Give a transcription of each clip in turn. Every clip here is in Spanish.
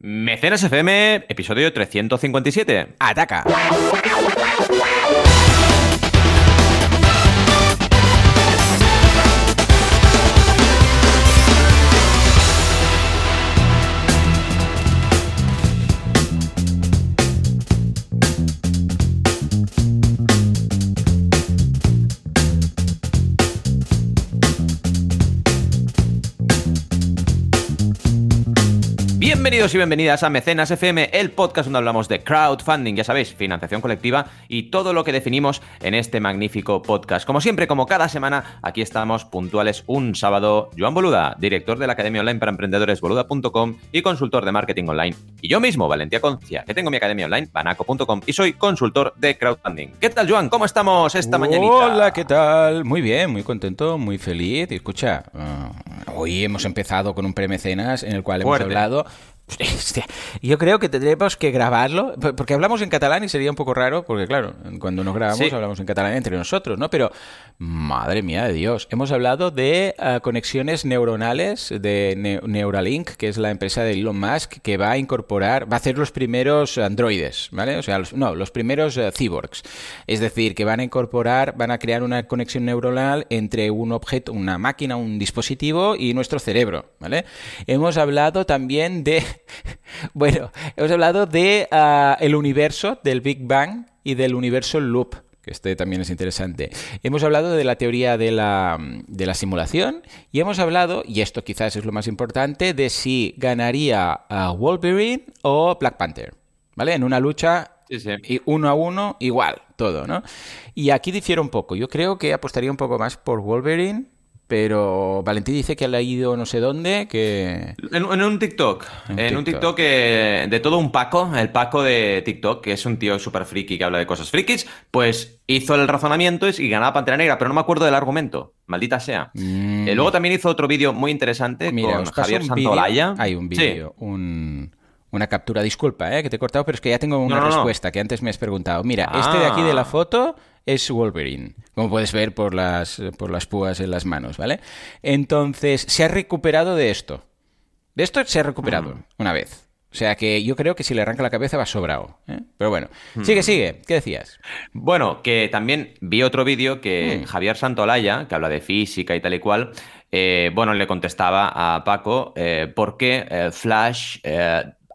Mecenas FM, episodio 357. ¡Ataca! Bienvenidos y bienvenidas a Mecenas FM, el podcast donde hablamos de crowdfunding, ya sabéis, financiación colectiva y todo lo que definimos en este magnífico podcast. Como siempre, como cada semana, aquí estamos puntuales un sábado. Joan Boluda, director de la Academia Online para Emprendedores boluda.com y consultor de marketing online. Y yo mismo, Valentía Concia, que tengo mi academia online, banaco.com y soy consultor de crowdfunding. ¿Qué tal, Joan? ¿Cómo estamos esta mañanita? Hola, ¿qué tal? Muy bien, muy contento, muy feliz. Y escucha, uh, hoy hemos empezado con un premecenas en el cual hemos hablado Hostia, yo creo que tendremos que grabarlo, porque hablamos en catalán y sería un poco raro, porque claro, cuando nos grabamos Sí. hablamos en catalán entre nosotros, ¿no? Pero, madre mía de Dios, hemos hablado de ah, conexiones neuronales de Ne- Neuralink, que es la empresa de Elon Musk, que va a incorporar, va a hacer los primeros androides, ¿vale? O sea, los- no, los primeros eh, cyborgs. Es decir, que van a incorporar, van a crear una conexión neuronal entre un objeto, una máquina, un dispositivo y nuestro cerebro, ¿vale? Hemos hablado también de, bueno, hemos hablado de ah, el universo del Big Bang y del universo loop que este también es interesante. Hemos hablado de la teoría de la, de la simulación y hemos hablado, y esto quizás es lo más importante, de si ganaría a Wolverine o Black Panther, ¿vale? En una lucha Sí, sí. y uno a uno, igual, todo, ¿no? Y aquí difiere un poco. Yo creo que apostaría un poco más por Wolverine, pero Valentín dice que ha ido no sé dónde, que... En, en un TikTok, En en un TikTok. Eh, de todo un Paco, el Paco de TikTok, que es un tío súper friki que habla de cosas frikis, pues hizo el razonamiento y ganaba Pantera Negra, pero no me acuerdo del argumento, maldita sea. Mm. Eh, luego también hizo otro vídeo muy interesante Mira, con Javier. Santolaya. Hay un Sí. vídeo, un- una captura. Disculpa, eh, que te he cortado, pero es que ya tengo una No, no, no. respuesta que antes me has preguntado. Mira, Ah. este de aquí de la foto es Wolverine, como puedes ver por las, por las púas en las manos, ¿vale? Entonces, se ha recuperado de esto. De esto se ha recuperado Mm. una vez. O sea que yo creo que si le arranca la cabeza va sobrado. ¿eh? Pero bueno, Mm. sigue, sigue. ¿Qué decías? Bueno, que también vi otro vídeo Mm. que Javier Santolaya, que habla de física y tal y cual, eh, bueno, le contestaba a Paco eh, por qué Flash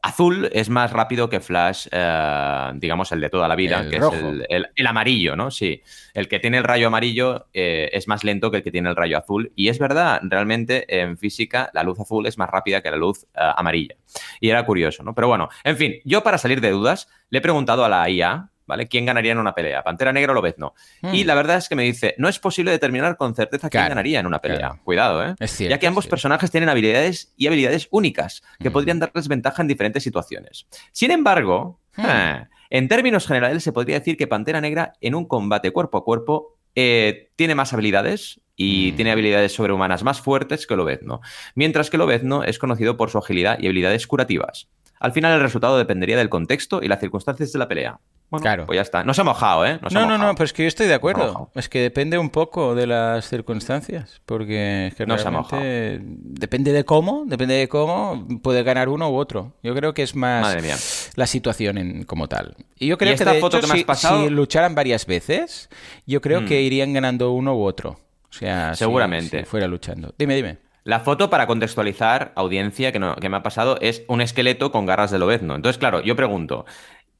azul es más rápido que Flash, eh, digamos, el de toda la vida, El que rojo. es el, el- el amarillo, ¿no? Sí, el que tiene el rayo amarillo eh, es más lento que el que tiene el rayo azul. Y es verdad, realmente en física la luz azul es más rápida que la luz eh, amarilla. Y era curioso, ¿no? Pero bueno, en fin, yo para salir de dudas le he preguntado a la IA, ¿vale? ¿Quién ganaría en una pelea? ¿Pantera Negra o Lobezno? Y Mm. la verdad es que me dice, no es posible determinar con certeza quién Claro, ganaría en una pelea. claro. Cuidado, ¿eh? Es cierto, ya que ambos personajes tienen habilidades y habilidades únicas que Mm. podrían darles ventaja en diferentes situaciones. Sin embargo, Hmm. eh, en términos generales se podría decir que Pantera Negra en un combate cuerpo a cuerpo eh, tiene más habilidades y Mm. tiene habilidades sobrehumanas más fuertes que Lobezno, mientras que Lobezno es conocido por su agilidad y habilidades curativas. Al final el resultado dependería del contexto y las circunstancias de la pelea. Bueno, Claro. pues ya está. No se ha mojado, ¿eh? No, no, mojado. no, pues es que yo estoy de acuerdo. Es que depende un poco de las circunstancias, porque es que No se ha realmente depende de cómo, depende de cómo puede ganar uno u otro. Yo creo que es más Madre mía. la situación en- como tal. Y yo creo ¿Y que esta de foto hecho, que me has si, pasado? si lucharan varias veces, yo creo Mm. que irían ganando uno u otro. O sea, si- Seguramente. si fuera luchando. Dime, dime. La foto, para contextualizar, audiencia que, no- que me ha pasado, es un esqueleto con garras de lobezno. Entonces, claro, yo pregunto,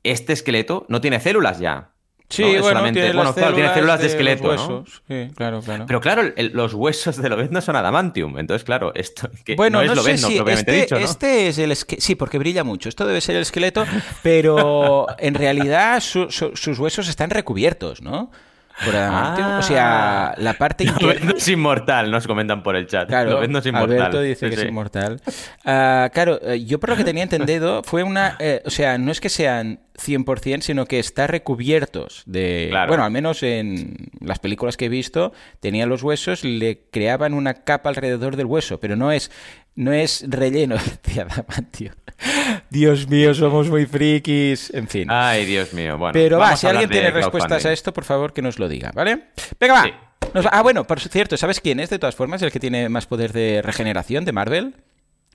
¿este esqueleto no tiene células ya? Sí, ¿No? Bueno, solamente- tiene bueno, claro, tiene células de los esqueleto, ¿no? Sí, claro, claro. Pero claro, el- los huesos de lobezno son adamantium. Entonces, claro, esto que Bueno, no es no, lobezno, si propiamente este, dicho, ¿no? este es el esqueleto. Sí, porque brilla mucho. Esto debe ser el esqueleto, pero en realidad su- su- sus huesos están recubiertos, ¿no? Por. Ah. O sea, la parte. Lobezno es inmortal, nos comentan por el chat. Claro, Lobezno es inmortal. Alberto dice Sí, que sí. es inmortal. Ah, claro, eh, yo por lo que tenía entendido fue una... eh, o sea, no es que sean 100%, sino que está recubiertos de... Claro. Bueno, al menos en las películas que he visto, tenían los huesos, le creaban una capa alrededor del hueso, pero no es, no es relleno de adamantium. Dios mío, somos muy frikis. En fin. Ay, Dios mío. Bueno, Pero va, si alguien tiene respuestas a esto, por favor que nos lo diga, ¿vale? Venga, va. Sí. Nos va- Ah, bueno, por cierto, ¿sabes quién es de todas formas el que tiene más poder de regeneración de Marvel?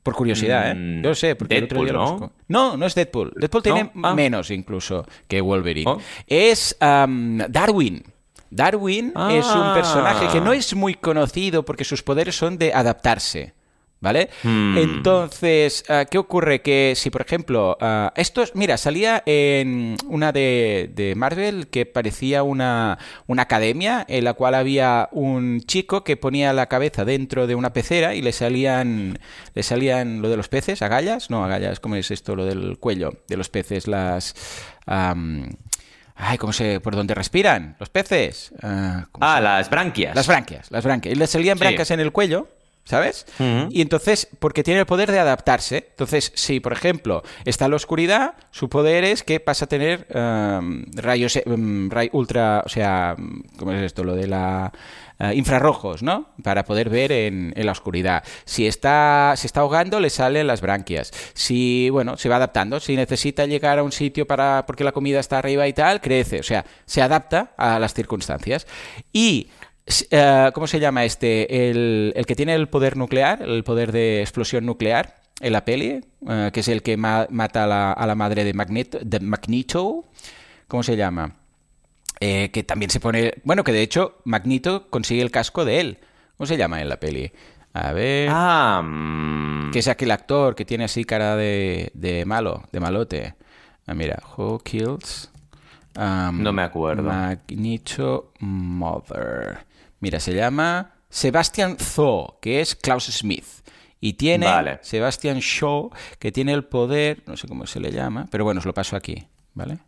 Por curiosidad, ¿eh? Mm, Yo lo sé, porque el otro día Deadpool, lo ¿no? busco. No, no es Deadpool. Deadpool tiene Ah. menos incluso que Wolverine. Oh. Es Darwin. Darwin es un Ah. personaje que no es muy conocido porque sus poderes son de adaptarse. ¿Vale? Hmm. Entonces, ah, ¿qué ocurre? Que si, por ejemplo, ah, estos, mira, salía en una de, de Marvel que parecía una, una academia en la cual había un chico que ponía la cabeza dentro de una pecera y le salían, le salían lo de los peces, agallas, no, agallas, ¿cómo es esto? Lo del cuello de los peces, las... ay, ¿cómo se, por dónde respiran? Los peces. Ah, ¿cómo Ah, las branquias. las branquias, las branquias. Y le salían Sí. brancas en el cuello, ¿sabes? Ujú. Y entonces, porque tiene el poder de adaptarse. Entonces, si por ejemplo está en la oscuridad, su poder es que pasa a tener um, rayos um, ray- ultra, o sea, ¿cómo es esto? Lo de la eh, infrarrojos, ¿no? Para poder ver en, en la oscuridad. Si está, se está ahogando, le salen las branquias. Si, bueno, se va adaptando. Si necesita llegar a un sitio para porque la comida está arriba y tal, crece. O sea, se adapta a las circunstancias. Y Eh, ¿Cómo se llama este? El, el que tiene el poder nuclear, el poder de explosión nuclear en la peli, eh, que es el que ma- mata a la, a la madre de Magneto, de Magneto. ¿Cómo se llama? Eh, que también se pone. Bueno, que de hecho Magneto consigue el casco de él. ¿Cómo se llama en la peli? A ver. Ah, mm, Que es aquel actor que tiene así cara de, de malo, de malote. Ah, mira, Who Kills. um, No me acuerdo. Magneto Mother. Mira, se llama Sebastian Thaw, que es Klaus Smith. Y tiene Vale. Sebastian Shaw, que tiene el poder, no sé cómo se le llama, pero bueno, os lo paso aquí, ¿vale?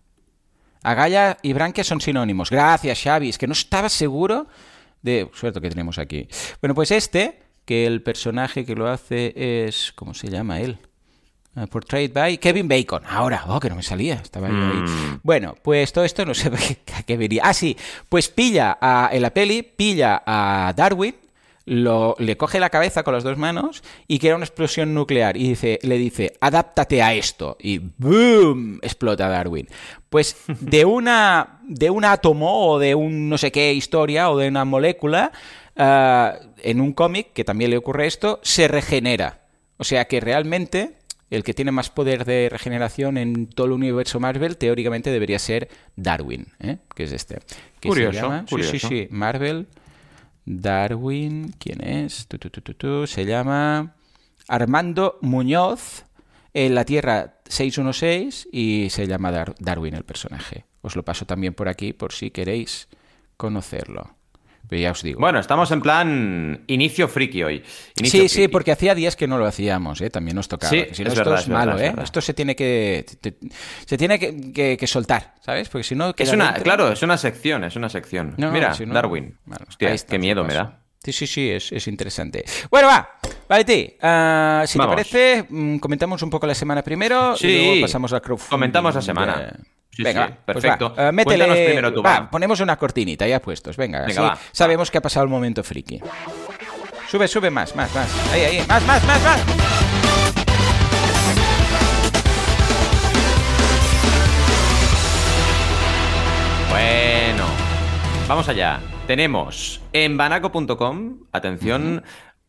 Agalla y Branquia son sinónimos. Gracias, Xavi. Es que no estaba seguro de... Suerte que tenemos aquí. Bueno, pues este, que el personaje que lo hace es... ¿Cómo se llama él? Uh, portrayed by Kevin Bacon. Ahora, oh, que no me salía. Estaba yo ahí. Mm. Bueno, pues todo esto no sé a qué, a qué venía. Ah, sí. Pues pilla a, en la peli, pilla a Darwin, lo, le coge la cabeza con las dos manos y crea una explosión nuclear. Y dice, le dice, adáptate a esto. Y ¡boom! explota Darwin. Pues de una. de un átomo o de un no sé qué historia o de una molécula. ah, en un cómic, que también le ocurre esto, se regenera. O sea que realmente el que tiene más poder de regeneración en todo el universo Marvel, teóricamente debería ser Darwin, ¿eh? que es este. Que se Curioso, llama- Sí, curioso. sí, sí, Marvel, Darwin, ¿quién es? Tu, tu, tu, tu, tu, Se llama Armando Muñoz, en la Tierra 616, y se llama Dar- Darwin el personaje. Os lo paso también por aquí por si queréis conocerlo. Pero ya os digo. Bueno, estamos en plan inicio friki hoy. Inicio Sí, sí, porque hacía días que no lo hacíamos, ¿eh? también nos tocaba. Sí, si no, es esto verdad, es es verdad, malo, es ¿eh? Esto se tiene que te- se tiene que, que- que soltar, ¿sabes? Porque si no Es una, dentro. claro, es una sección, es una sección. No, Mira, si no- Darwin. Bueno, Hostia, ahí está, qué miedo me da. Sí, sí, sí, es, es interesante. Bueno, va, vale, ti. ah, si Vamos. te parece, mm, comentamos un poco la semana primero Sí. y luego pasamos a crowdfunding. Comentamos la semana. Eh, Sí, Venga, sí, va, pues perfecto. va, eh, métele- primero tú, va, va. ponemos una cortinita ya puestos. Venga, Venga, así sabemos que ha pasado el momento friki. Sube, sube más, más, más. Ahí, ahí, más, más, más, más. Bueno, vamos allá. Tenemos en banaco.com, atención, uh,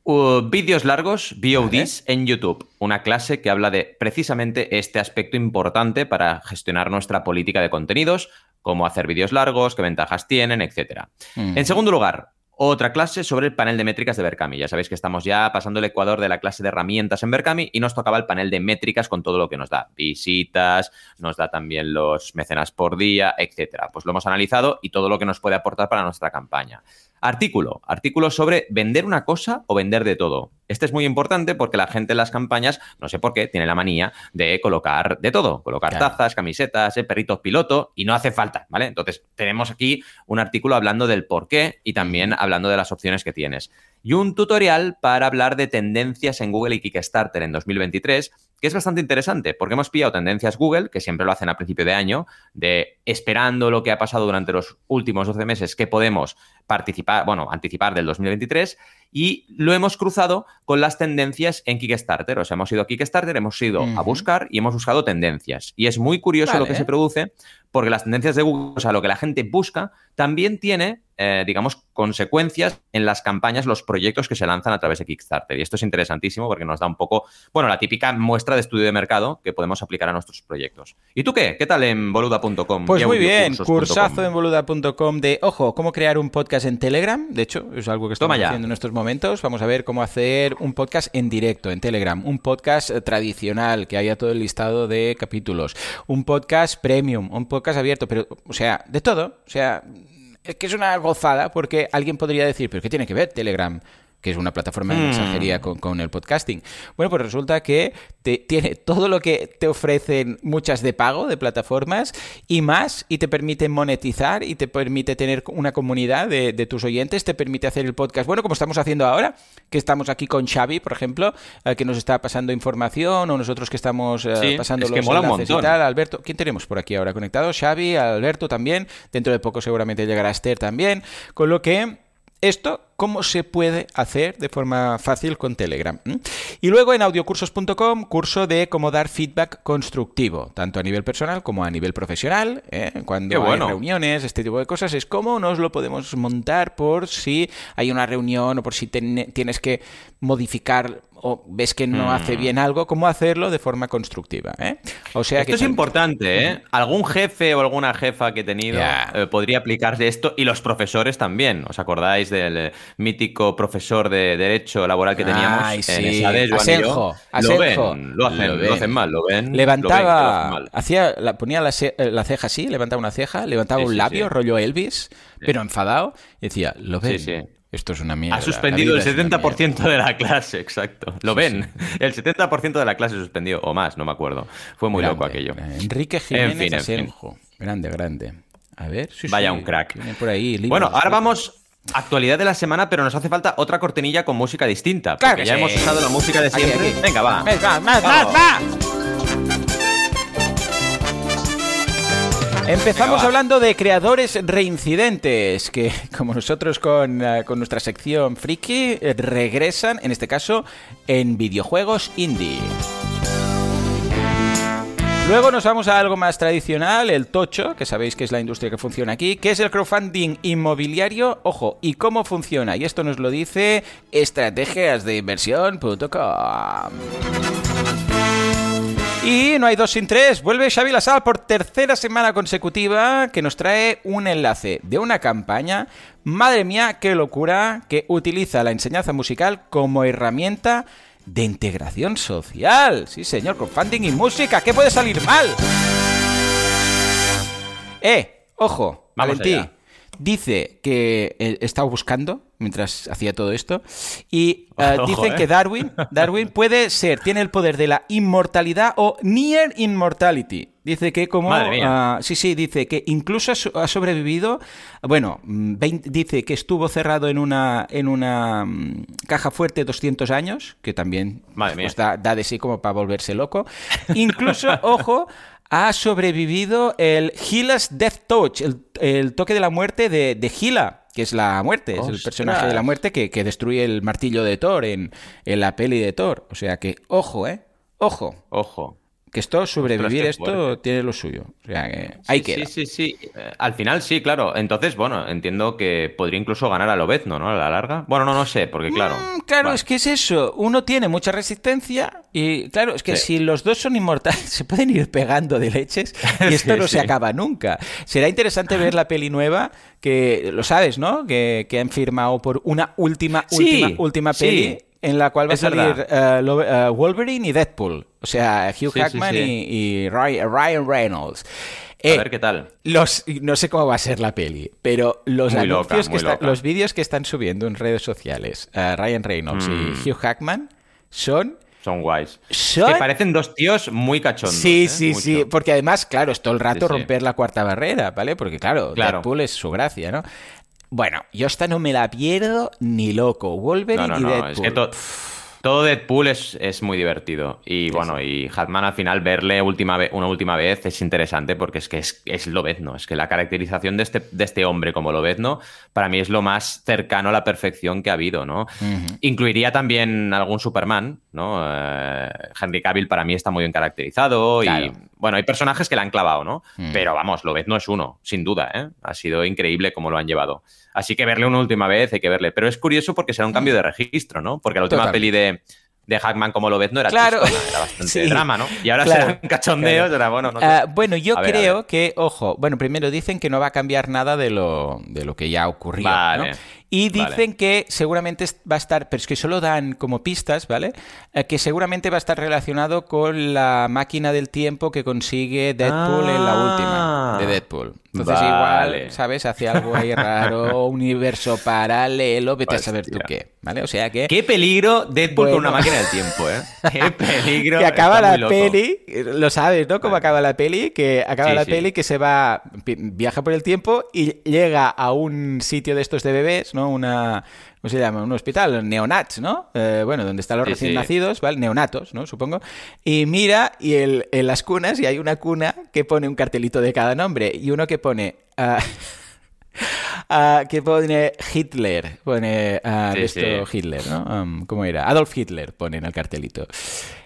vídeos largos, VODs, en YouTube. Una clase que habla de precisamente este aspecto importante para gestionar nuestra política de contenidos, cómo hacer vídeos largos, qué ventajas tienen, etc. Mm. En segundo lugar, otra clase sobre el panel de métricas de Berkami. Ya sabéis que estamos ya pasando el ecuador de la clase de herramientas en Berkami y nos tocaba el panel de métricas con todo lo que nos da. Visitas, nos da también los mecenas por día, etcétera. Pues lo hemos analizado y todo lo que nos puede aportar para nuestra campaña. Artículo. Artículo sobre vender una cosa o vender de todo. Este es muy importante porque la gente en las campañas, no sé por qué, tiene la manía de colocar de todo. Colocar Claro. tazas, camisetas, eh, perritos piloto y no hace falta, ¿vale? Entonces tenemos aquí un artículo hablando del por qué y también hablando de las opciones que tienes. Y un tutorial para hablar de tendencias en Google y Kickstarter en 2023, que es bastante interesante porque hemos pillado tendencias Google, que siempre lo hacen a principio de año, de esperando lo que ha pasado durante los últimos 12 meses, qué podemos participar, bueno, anticipar del 2023 y lo hemos cruzado con las tendencias en Kickstarter. O sea, hemos ido a Kickstarter, hemos ido a buscar y hemos buscado tendencias. Y es muy curioso lo que se produce porque las tendencias de Google, o sea, lo que la gente busca, también tiene, eh, digamos, consecuencias en las campañas, los proyectos que se lanzan a través de Kickstarter. Y esto es interesantísimo porque nos da un poco, bueno, la típica muestra de estudio de mercado que podemos aplicar a nuestros proyectos. ¿Y tú qué? ¿Qué tal en boluda.com? Pues muy bien, cursazo en boluda.com de, ojo, cómo crear un podcast en Telegram. De hecho, es algo que estamos haciendo en estos momentos. Vamos a ver cómo hacer un podcast en directo en Telegram. Un podcast eh, tradicional que haya todo el listado de capítulos. Un podcast premium, un podcast podcast abierto, pero, o sea, de todo. O sea, es que es una gozada porque alguien podría decir, pero ¿qué tiene que ver Telegram? Que es una plataforma de hmm. mensajería con, el podcasting. Bueno, pues resulta que te, tiene todo lo que te ofrecen muchas de pago de plataformas y más, y te permite monetizar y te permite tener una comunidad de, tus oyentes, te permite hacer el podcast, bueno, como estamos haciendo ahora, que estamos aquí con Xavi, por ejemplo, eh, que nos está pasando información, o nosotros que estamos eh, pasando los y tal, Alberto, ¿quién tenemos por aquí ahora conectado? Xavi, Alberto también, dentro de poco seguramente llegará Esther también, con lo que esto cómo se puede hacer de forma fácil con Telegram. Y luego en audiocursos.com, curso de cómo dar feedback constructivo, tanto a nivel personal como a nivel profesional. ¿eh? Cuando hay reuniones, este tipo de cosas, es cómo nos lo podemos montar por si hay una reunión o por si tienes que modificar o ves que no hace mm. bien algo, cómo hacerlo de forma constructiva. ¿eh? O sea esto es importante, ¿eh? Algún jefe o alguna jefa que he tenido eh, podría aplicarse esto y los profesores también. ¿Os acordáis del mítico profesor de Derecho Laboral que teníamos en esa de Asenjo, Lo ven, lo hacen, mal, lo ven. Levantaba, hacía, ponía la, ceja así, levantaba una ceja, levantaba un labio, rollo Elvis, pero enfadado, y decía, lo ven. Esto es una mierda. Ha suspendido el 70% de la clase, exacto. Lo ven. El 70% de la clase suspendió, o más, no me acuerdo. Fue muy loco aquello. Enrique Jiménez Asenjo. Grande, grande. A ver, Vaya un crack. Por ahí, bueno, ahora vamos Actualidad de la semana, pero nos hace falta otra cortinilla con música distinta. Porque ya hemos usado la música de siempre. Venga, va. va, va, Empezamos hablando de creadores reincidentes, que como nosotros con, eh, con nuestra sección Friki, eh, regresan, en este caso, en videojuegos indie. Luego nos vamos a algo más tradicional, el tocho, que sabéis que es la industria que funciona aquí, que es el crowdfunding inmobiliario. Ojo, ¿y cómo funciona? Y esto nos lo dice estrategiasdeinversión.com. Y no hay dos sin tres. Vuelve Xavi Lasal por tercera semana consecutiva que nos trae un enlace de una campaña. Madre mía, qué locura, que utiliza la enseñanza musical como herramienta de integración social. Sí, señor, con funding y música. ¿Qué puede salir mal? Eh, ojo, Valentí. Dice que eh, estaba buscando mientras hacía todo esto. Y eh, dicen que Darwin, Darwin puede ser, tiene el poder de la inmortalidad o near immortality. Dice que como... Uh, sí, sí, dice que incluso ha sobrevivido, bueno, dice que estuvo cerrado en una, en una mm, caja fuerte 200 años, que también pues, da, de sí como para volverse loco. Incluso, ojo, ha sobrevivido el Gila's Death Touch, el, toque de la muerte de, de Gila, que es la muerte, es el personaje de la muerte que, que destruye el martillo de Thor en, en la peli de Thor. O sea que, ojo, ¿eh? Ojo. Ojo que esto, sobrevivir esto, tiene lo suyo. O sea, que hay que. Sí, sí, sí. Eh, al final sí, claro. Entonces, bueno, entiendo que podría incluso ganar a Lobezno, ¿no? A la larga. Bueno, no, no sé, porque claro. Mm, claro, es que es eso. Uno tiene mucha resistencia y, claro, es que si los dos son inmortales, se pueden ir pegando de leches y esto no se acaba nunca. Será interesante ver la peli nueva, que lo sabes, ¿no? Que, que han firmado por una última, última, última peli en la cual va a salir eh, eh, Wolverine y Deadpool. O sea, Hugh Jackman y, Ryan Reynolds. a ver qué tal. Los, no sé cómo va a ser la peli, pero los anuncios que los vídeos que están subiendo en redes sociales, uh, Ryan Reynolds y mm. Hugh Jackman, son son guays. Que parecen dos tíos muy cachondos. Sí, sí, sí. Porque además, claro, es todo el rato romper la cuarta barrera, ¿vale? Porque, claro, Deadpool es su gracia, ¿no? Bueno, yo esta no me la pierdo ni loco. Wolverine y Deadpool. Todo Deadpool es, es muy divertido. Y bueno, y Hatman al final verle última una última vez es interesante porque es que es, es Lobezno. Es que la caracterización de este, de este hombre como Lobezno para mí es lo más cercano a la perfección que ha habido, ¿no? Incluiría también algún Superman, ¿no? Eh, Henry Cavill para mí está muy bien caracterizado y bueno, hay personajes que le han clavado, ¿no? Mm. Pero vamos, Lobezno es uno, sin duda, ¿eh? Ha sido increíble cómo lo han llevado. Así que verle una última vez hay que verle. Pero es curioso porque será un cambio de registro, ¿no? Porque la última peli de, de Hackman como lo ves no era claro. era bastante drama, ¿no? Y ahora será un cachondeo, bueno, no ah, bueno, yo creo que, ojo, bueno, primero dicen que no va a cambiar nada de lo, de lo que ya ocurrió, vale. Y dicen que seguramente va a estar, pero es que solo dan como pistas, ¿vale? Eh, que seguramente va a estar relacionado con la máquina del tiempo que consigue Deadpool en la última de ah. Deadpool. Entonces igual, ¿sabes? Hace algo ahí raro, universo paralelo, vete a saber tú qué, ¿vale? O sea que... Qué peligro Deadpool con una máquina del tiempo, ¿eh? Qué peligro. que acaba la peli, lo sabes, ¿no? Cómo acaba la peli, que acaba la peli que se va, viaja por el tiempo y llega a un sitio de estos de bebés, ¿no? Una, ¿cómo se llama? Un hospital, neonats, ¿no? Eh, bueno, donde están los recién nacidos, ¿vale? Neonatos, ¿no? Supongo. Y mira, y el, en las cunas, y hay una cuna que pone un cartelito de cada nombre, y uno que pone... Uh, que pone Hitler, pone uh, esto Hitler, ¿no? Um, ¿Cómo era? Adolf Hitler pone en el cartelito.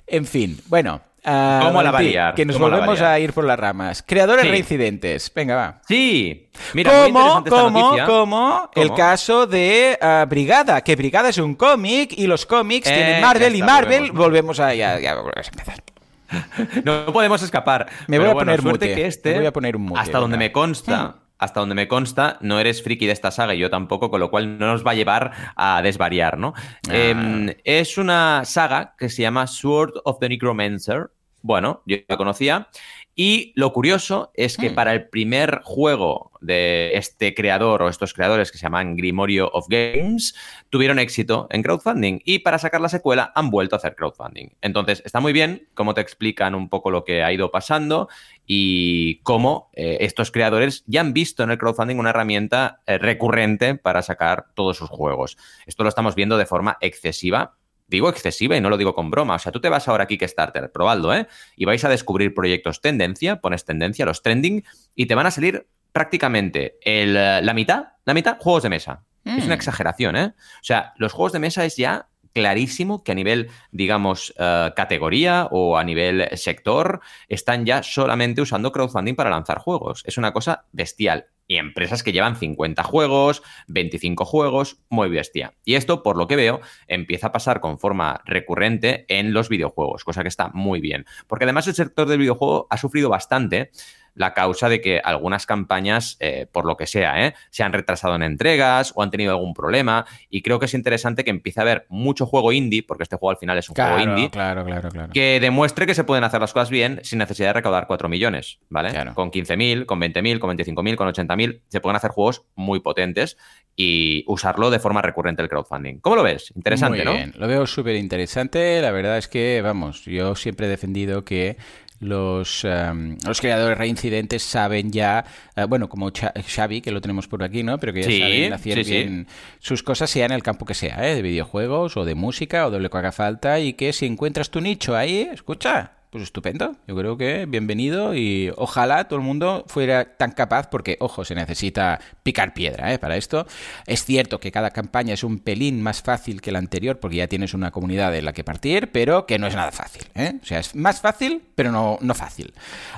En fin, bueno, Uh, ¿Cómo la variar? Que nos volvemos a ir por las ramas. Creadores reincidentes. Venga, va. Sí. Mira, ¿Cómo, cómo, cómo, el caso de uh, Brigada? Que Brigada es un cómic y los cómics tienen Marvel y Marvel. Volvemos, a. Ya, ya volvemos a empezar. No podemos escapar. Me voy a poner mute. Que este, me voy a poner un mute. Hasta donde me consta. Hasta donde me consta, no eres friki de esta saga y yo tampoco, con lo cual no nos va a llevar a desvariar, ¿no? Ah. Em, es una saga que se llama Sword of the Necromancer, bueno, yo la conocía. Y lo curioso es que mm. para el primer juego de este creador o estos creadores que se llaman Grimorio of Games, tuvieron éxito en crowdfunding y para sacar la secuela han vuelto a hacer crowdfunding. Entonces, está muy bien cómo te explican un poco lo que ha ido pasando y cómo eh, estos creadores ya han visto en el crowdfunding una herramienta eh, recurrente para sacar todos sus juegos. Esto lo estamos viendo de forma excesiva digo excesiva y no lo digo con broma. O sea, tú te vas ahora a Kickstarter, probadlo, ¿eh? Y vais a descubrir proyectos tendencia, pones tendencia, los trending, y te van a salir prácticamente la mitad, la mitad, juegos de mesa. Es una mm. exageración, ¿eh? O sea, los juegos de mesa es ya clarísimo que a nivel, digamos, eh, categoría o a nivel sector, están ya solamente usando crowdfunding para lanzar juegos. Es una cosa bestial y empresas que llevan 50 juegos, 25 juegos, muy bestia. Y esto, por lo que veo, empieza a pasar con forma recurrente en los videojuegos, cosa que está muy bien. Porque además el sector del videojuego ha sufrido bastante la causa de que algunas campañas, eh, por lo que sea, eh, se han retrasado en entregas o han tenido algún problema. Y creo que es interesante que empiece a haber mucho juego indie, porque este juego al final es un juego indie, claro, claro, claro. que demuestre que se pueden hacer las cosas bien sin necesidad de recaudar 4 millones, ¿vale? Con 15.000, con 20.000, con 25.000, con 80.000, se pueden hacer juegos muy potentes y usarlo de forma recurrente el crowdfunding. ¿Cómo lo ves? Interesante, muy bien. Lo veo súper interesante. La verdad es que, vamos, yo siempre he defendido que los, em, los creadores reincidentes saben ya, eh, bueno, como Xavi, que lo tenemos por aquí, ¿no? Pero que ya saben hacer bien sus cosas, sea en el campo que sea, ¿eh? De videojuegos o de música o de lo que haga falta y que si encuentras tu nicho ahí, escucha, pues estupendo. Yo creo que bienvenido y ojalá todo el mundo fuera tan capaz, porque, ojo, se necesita picar piedra ¿eh? para esto. Es cierto que cada campaña es un pelín más fácil que la anterior, porque ya tienes una comunidad en la que partir, pero que no es nada fácil. ¿eh? O sea, es más fácil, pero no, no fácil.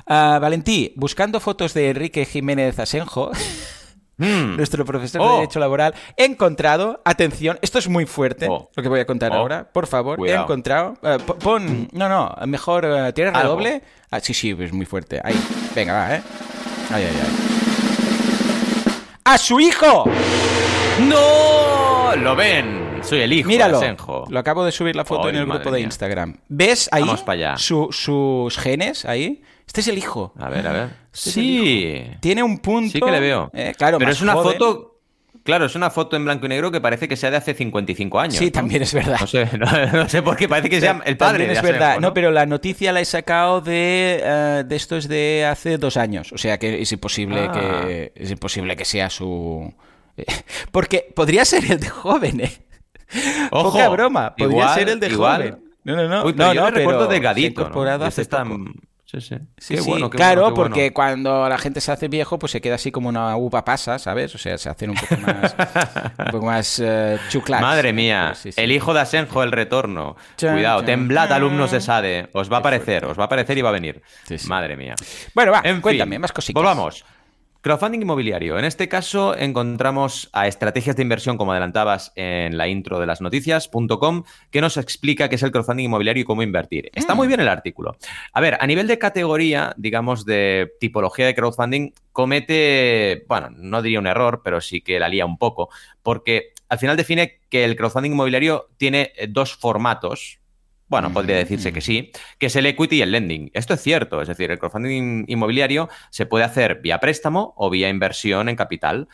Uh, Valentí, buscando fotos de Enrique Jiménez Asenjo. Hmm. nuestro profesor de oh. Derecho Laboral, he encontrado, atención, esto es muy fuerte, oh. lo que voy a contar oh. ahora, por favor, he encontrado, eh, pon, no, no, mejor, uh, ¿tienes redoble? Ah, sí, sí, es muy fuerte, ahí, venga, va, ¿eh? Ay, ay, ay. ¡A su hijo! ¡No! Lo ven, soy el hijo Míralo, lo acabo de subir la foto en el grupo de Instagram. ¿Ves ahí sus genes ahí? Este es el hijo. A ver, a ver. Este sí. Tiene un punto. Sí que le veo. Eh, claro, Pero es una foto. Claro, es una foto en blanco y negro que parece que sea de hace 55 años. Sí, también es verdad. No sé, no, sé por qué, parece que sea el padre. También es verdad. ¿no? pero la noticia la he sacado de, uh, de esto es de hace dos años. O sea que es imposible, que, ah. es imposible que sea su... Porque podría ser el de joven, ¿eh? Ojo, Poca broma, podría igual- ser el de igual- joven. No, no, no. Uy, pero no, yo no, recuerdo pero de se ha Gadito. incorporado ¿no? Este está-. Sí, sí. Sí, Qué sí, bueno, qué claro, bueno, qué porque bueno. cuando la gente se hace viejo, pues se queda así como una uva pasa, ¿sabes? O sea, se hacen un poco más, un poco más eh, chuclax. Madre mía, Sí, sí. el hijo de Asenjo, el retorno. Chan, Cuidado, chan. temblad, alumnos de SADE. Os va a aparecer, os va a aparecer y va a venir. Sí, sí. Madre mía. Bueno, va, En fin, cuéntame, más cositas. Volvamos. Crowdfunding inmobiliario. En este caso encontramos a estrategias de inversión, como adelantabas en la intro de las noticias.com, que nos explica qué es el crowdfunding inmobiliario y cómo invertir. Está Mm. muy bien el artículo. A ver, a nivel de categoría, digamos, de tipología de crowdfunding, comete, bueno, no diría un error, pero sí que la lía un poco, porque al final define que el crowdfunding inmobiliario tiene eh, dos formatos. Bueno, podría decirse que sí, que es el equity y el lending. Esto es cierto, es decir, el crowdfunding inmobiliario se puede hacer vía préstamo o vía inversión en capital.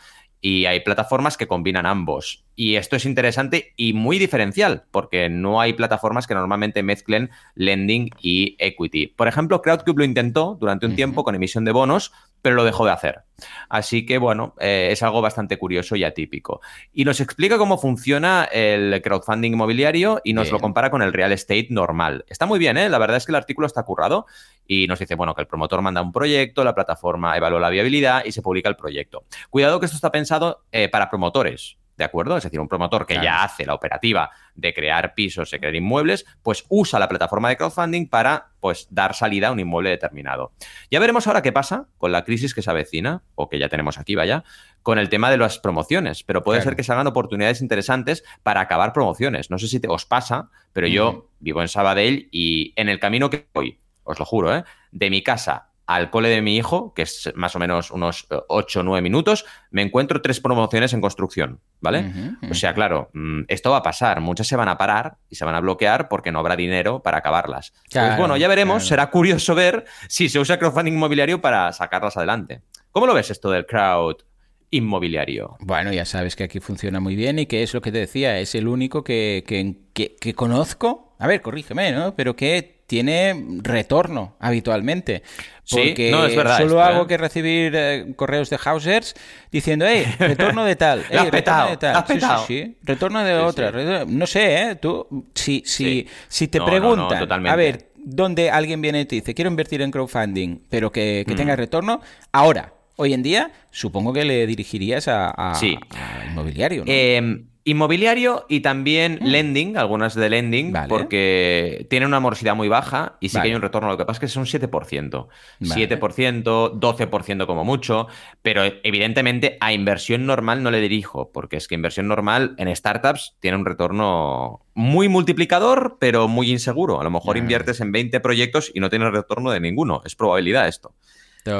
Y hay plataformas que combinan ambos. Y esto es interesante y muy diferencial, porque no hay plataformas que normalmente mezclen lending y equity. Por ejemplo, Crowdcube lo intentó durante un tiempo con emisión de bonos, pero lo dejó de hacer. Así que, bueno, eh, es algo bastante curioso y atípico. Y nos explica cómo funciona el crowdfunding inmobiliario y nos Bien. lo compara con el real estate normal. Está muy bien, ¿eh? La verdad es que el artículo está currado y nos dice, bueno, que el promotor manda un proyecto, la plataforma evalúa la viabilidad y se publica el proyecto. Cuidado que esto está pensado eh, para promotores. ¿De acuerdo? Es decir, un promotor que Claro. ya hace la operativa de crear pisos, de crear inmuebles, pues usa la plataforma de crowdfunding para pues, dar salida a un inmueble determinado. Ya veremos ahora qué pasa con la crisis que se avecina, o que ya tenemos aquí, vaya, con el tema de las promociones. Pero puede Claro. ser que se hagan oportunidades interesantes para acabar promociones. No sé si te, os pasa, pero yo vivo en Sabadell y en el camino que voy, os lo juro, ¿eh? de mi casa al cole de mi hijo, que es más o menos unos 8 o 9 minutos, me encuentro tres promociones en construcción, ¿vale? O sea, claro, mm, esto va a pasar. Muchas se van a parar y se van a bloquear porque no habrá dinero para acabarlas. Claro, pues bueno, ya veremos. claro. Será curioso ver si se usa crowdfunding inmobiliario para sacarlas adelante. ¿Cómo lo ves esto del crowd inmobiliario? Bueno, ya sabes que aquí funciona muy bien y que es lo que te decía, es el único que, que, que- que conozco, a ver, corrígeme, ¿no? Pero que tiene retorno habitualmente. Sí, Porque no, es verdad solo esto, hago ¿eh? que recibir eh, correos de Hausers diciendo, hey, retorno de tal, hey, retorno de tal. Sí, sí, sí, retorno de Sí, otra. sí. retorno- No sé, ¿eh? Tú, si, si, Sí. si te No, a ver, donde alguien viene y te dice, quiero invertir en crowdfunding, pero que, que Mm. tenga retorno, ahora, hoy en día, supongo que le dirigirías a, a- Sí. a inmobiliario, ¿no? Inmobiliario y también lending, algunas de lending, Mm. Vale. porque tienen una morosidad muy baja y sí Vale. que hay un retorno. Lo que pasa es que son 7%. Vale. 7%, 12% como mucho, pero evidentemente a inversión normal no le dirijo, porque es que inversión normal en startups tiene un retorno muy multiplicador, pero muy inseguro. A lo mejor inviertes en 20 proyectos y no tienes retorno de ninguno. Es probabilidad esto.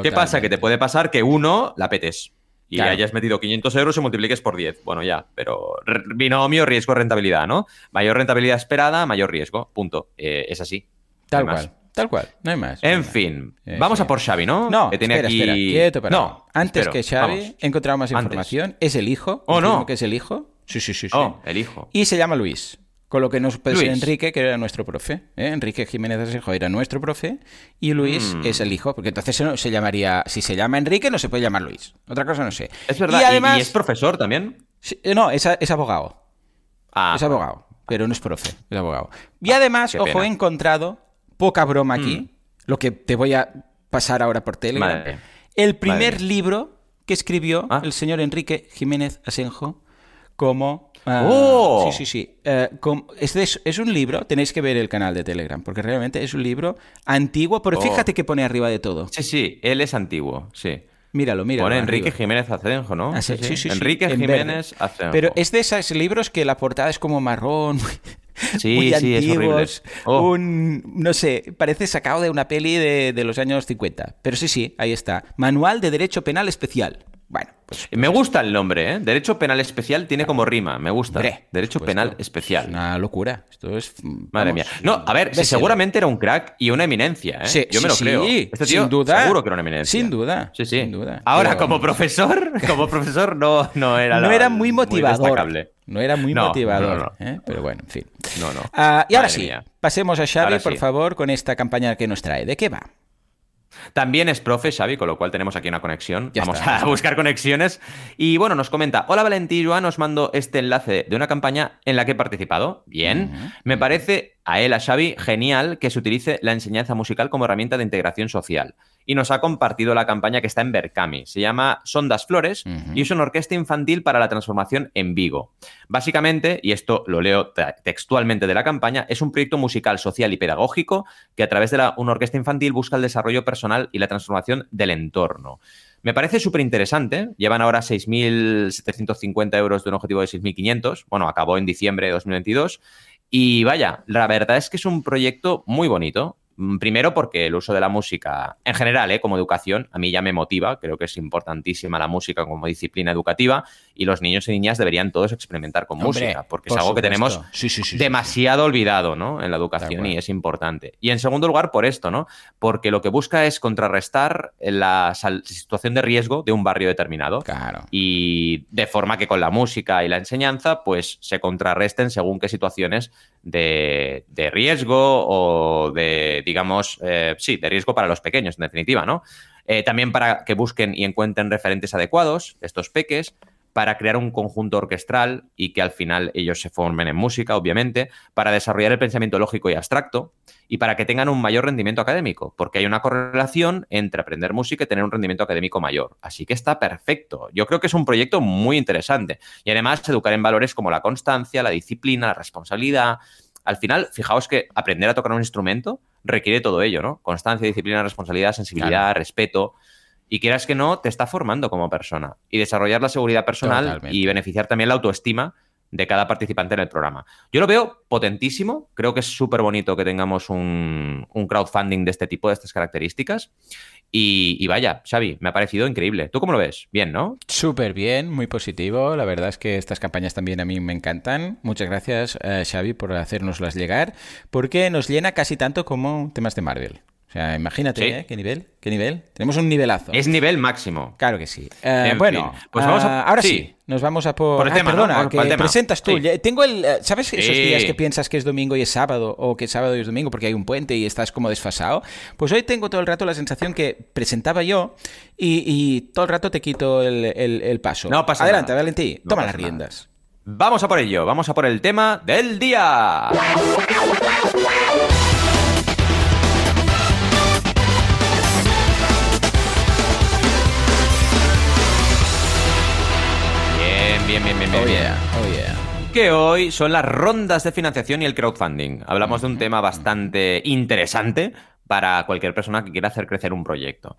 ¿Qué pasa? Que te puede pasar que uno la petes y Claro. hayas metido 500 euros y multipliques por 10. Bueno, ya, pero binomio, riesgo, rentabilidad, ¿no? Mayor rentabilidad esperada, mayor riesgo. Punto. Eh, es así. Tal No hay más. cual, tal cual, no hay más. no hay En más. fin, Eh, vamos sí. a por Xavi, ¿no? No, que tiene espera, aquí... espera, quieto, para No, Antes espero, que Xavi, vamos. he encontrado más Antes. información. Es el hijo. Oh, no. que es el hijo. Sí, sí, sí. sí. Oh, el hijo. Y se llama Luis. Con lo que no puede ser Luis. Enrique, que era nuestro profe. ¿eh? Enrique Jiménez Asenjo era nuestro profe. Y Luis Mm. es el hijo. Porque entonces se llamaría. Si se llama Enrique, no se puede llamar Luis. Otra cosa no sé. Es verdad. Y ¿Y- además. ¿Y, es profesor también? Sí, eh, no, es, es abogado. Ah, es abogado, pero no es profe, es abogado. Y además, qué ojo, pena. he encontrado, poca broma aquí, Mm. lo que te voy a pasar ahora por Telegram. Madre. El primer Madre libro que escribió Ah. el señor Enrique Jiménez Asenjo como... ah, ¡Oh! Sí, sí, sí. Eh, este es, es un libro, tenéis que ver el canal de Telegram, porque realmente es un libro antiguo, pero Oh. fíjate que pone arriba de todo. Sí, sí, él es antiguo, sí. Míralo, míralo. Pone Enrique arriba. Jiménez Acenjo, ¿no? Ah, sí, sí, sí, Enrique en Jiménez. Acenjo. Pero es de esos libros que la portada es como marrón, Sí, muy sí, es horrible. antiguos, Oh. un, no sé, parece sacado de una peli de, de los años 50. Pero sí, sí, ahí está. Manual de Derecho Penal Especial. Bueno, pues Me gusta el nombre, ¿eh? Derecho Penal Especial tiene como rima, me gusta. Hombre, Derecho Penal. Especial. es una locura. Esto es... Madre vamos, mía. No, a ver, si seguramente era un crack y una eminencia, ¿eh? Sí, Yo me sí, lo sí, creo. Este tío sin duda. seguro que era una eminencia. Sin duda, Sí, sí. sin duda. Ahora, Pero- como profesor, como profesor no, no era no la- era muy motivador. no era muy No, motivador. no, no. ¿eh? Pero bueno, en fin. No, no. Ah, y ahora Madre sí, mía. pasemos a Xavi, Ahora por sí. favor, con esta campaña que nos trae. ¿De qué va? También es profe, Xavi, con lo cual tenemos aquí una conexión. Vamos a buscar conexiones. Y bueno, nos comenta, hola Valentí, Joan, os mando este enlace de una campaña en la que he participado. Bien. Me parece a él, a Xavi, genial que se utilice la enseñanza musical como herramienta de integración social y nos ha compartido la campaña que está en Berkami. Se llama Sondas Flores y es una orquesta infantil para la transformación en Vigo. Básicamente, y esto lo leo textualmente de la campaña, es un proyecto musical, social y pedagógico que a través de una orquesta infantil busca el desarrollo personal y la transformación del entorno. Me parece súper interesante. Llevan ahora 6.750 euros de un objetivo de 6.500. Bueno, acabó en diciembre de 2022. Y vaya, la verdad es que es un proyecto muy bonito. Mm, primero porque el uso de la música, en general, ¿eh? como educación, a mí ya me motiva, creo que es importantísima la música como disciplina educativa y los niños y niñas deberían todos experimentar con música, porque es algo que tenemos demasiado olvidado ¿no? en la educación y es importante. Y en segundo lugar, por esto, ¿no? porque lo que busca es contrarrestar la situación de riesgo de un barrio determinado claro. y de forma que con la música y la enseñanza pues se contrarresten según qué situaciones de, de riesgo o de digamos, eh, sí, de riesgo para los pequeños, en definitiva, ¿no? Eh, también para que busquen y encuentren referentes adecuados, estos peques, para crear un conjunto orquestral y que al final ellos se formen en música, obviamente, para desarrollar el pensamiento lógico y abstracto y para que tengan un mayor rendimiento académico, porque hay una correlación entre aprender música y tener un rendimiento académico mayor. Así que está perfecto. Yo creo que es un proyecto muy interesante. Y además educar en valores como la constancia, la disciplina, la responsabilidad. Al final, fijaos que aprender a tocar un instrumento requiere todo ello, ¿no? Constancia, disciplina, responsabilidad, sensibilidad, respeto. Y quieras que no, te está formando como persona. Y desarrollar la seguridad personal y beneficiar también la autoestima de cada participante en el programa. Yo lo veo potentísimo, creo que es súper bonito que tengamos un, un, crowdfunding de este tipo, de estas características. Y, vaya, Xavi, me ha parecido increíble. ¿Tú cómo lo ves? Bien, ¿no? Súper bien, muy positivo. La verdad es que estas campañas también a mí me encantan. Muchas gracias, eh, Xavi, por hacernoslas llegar, porque nos llena casi tanto como temas de Marvel sea, imagínate, ¿eh? ¿Qué nivel? ¿Qué nivel? Tenemos un nivelazo. Es nivel máximo. Claro que sí. Eh, bueno, pues vamos a... Ah, ahora sí. Nos vamos a por... el ah, tema, perdona, que presentas tú. Tengo el... Eh, ¿Sabes esos días que piensas que es domingo y es sábado? O que es sábado y es domingo porque hay un puente y estás como desfasado. Pues hoy tengo todo el rato la sensación que presentaba yo y, todo el rato te quito el, paso. No pasa Adelante, nada. Valentín. Toma las riendas. Vamos a por ello. Vamos a por el tema del día. Bien, bien. Oh, yeah. Oh, yeah. Que hoy son las rondas de financiación y el crowdfunding. Hablamos de un tema bastante interesante para cualquier persona que quiera hacer crecer un proyecto.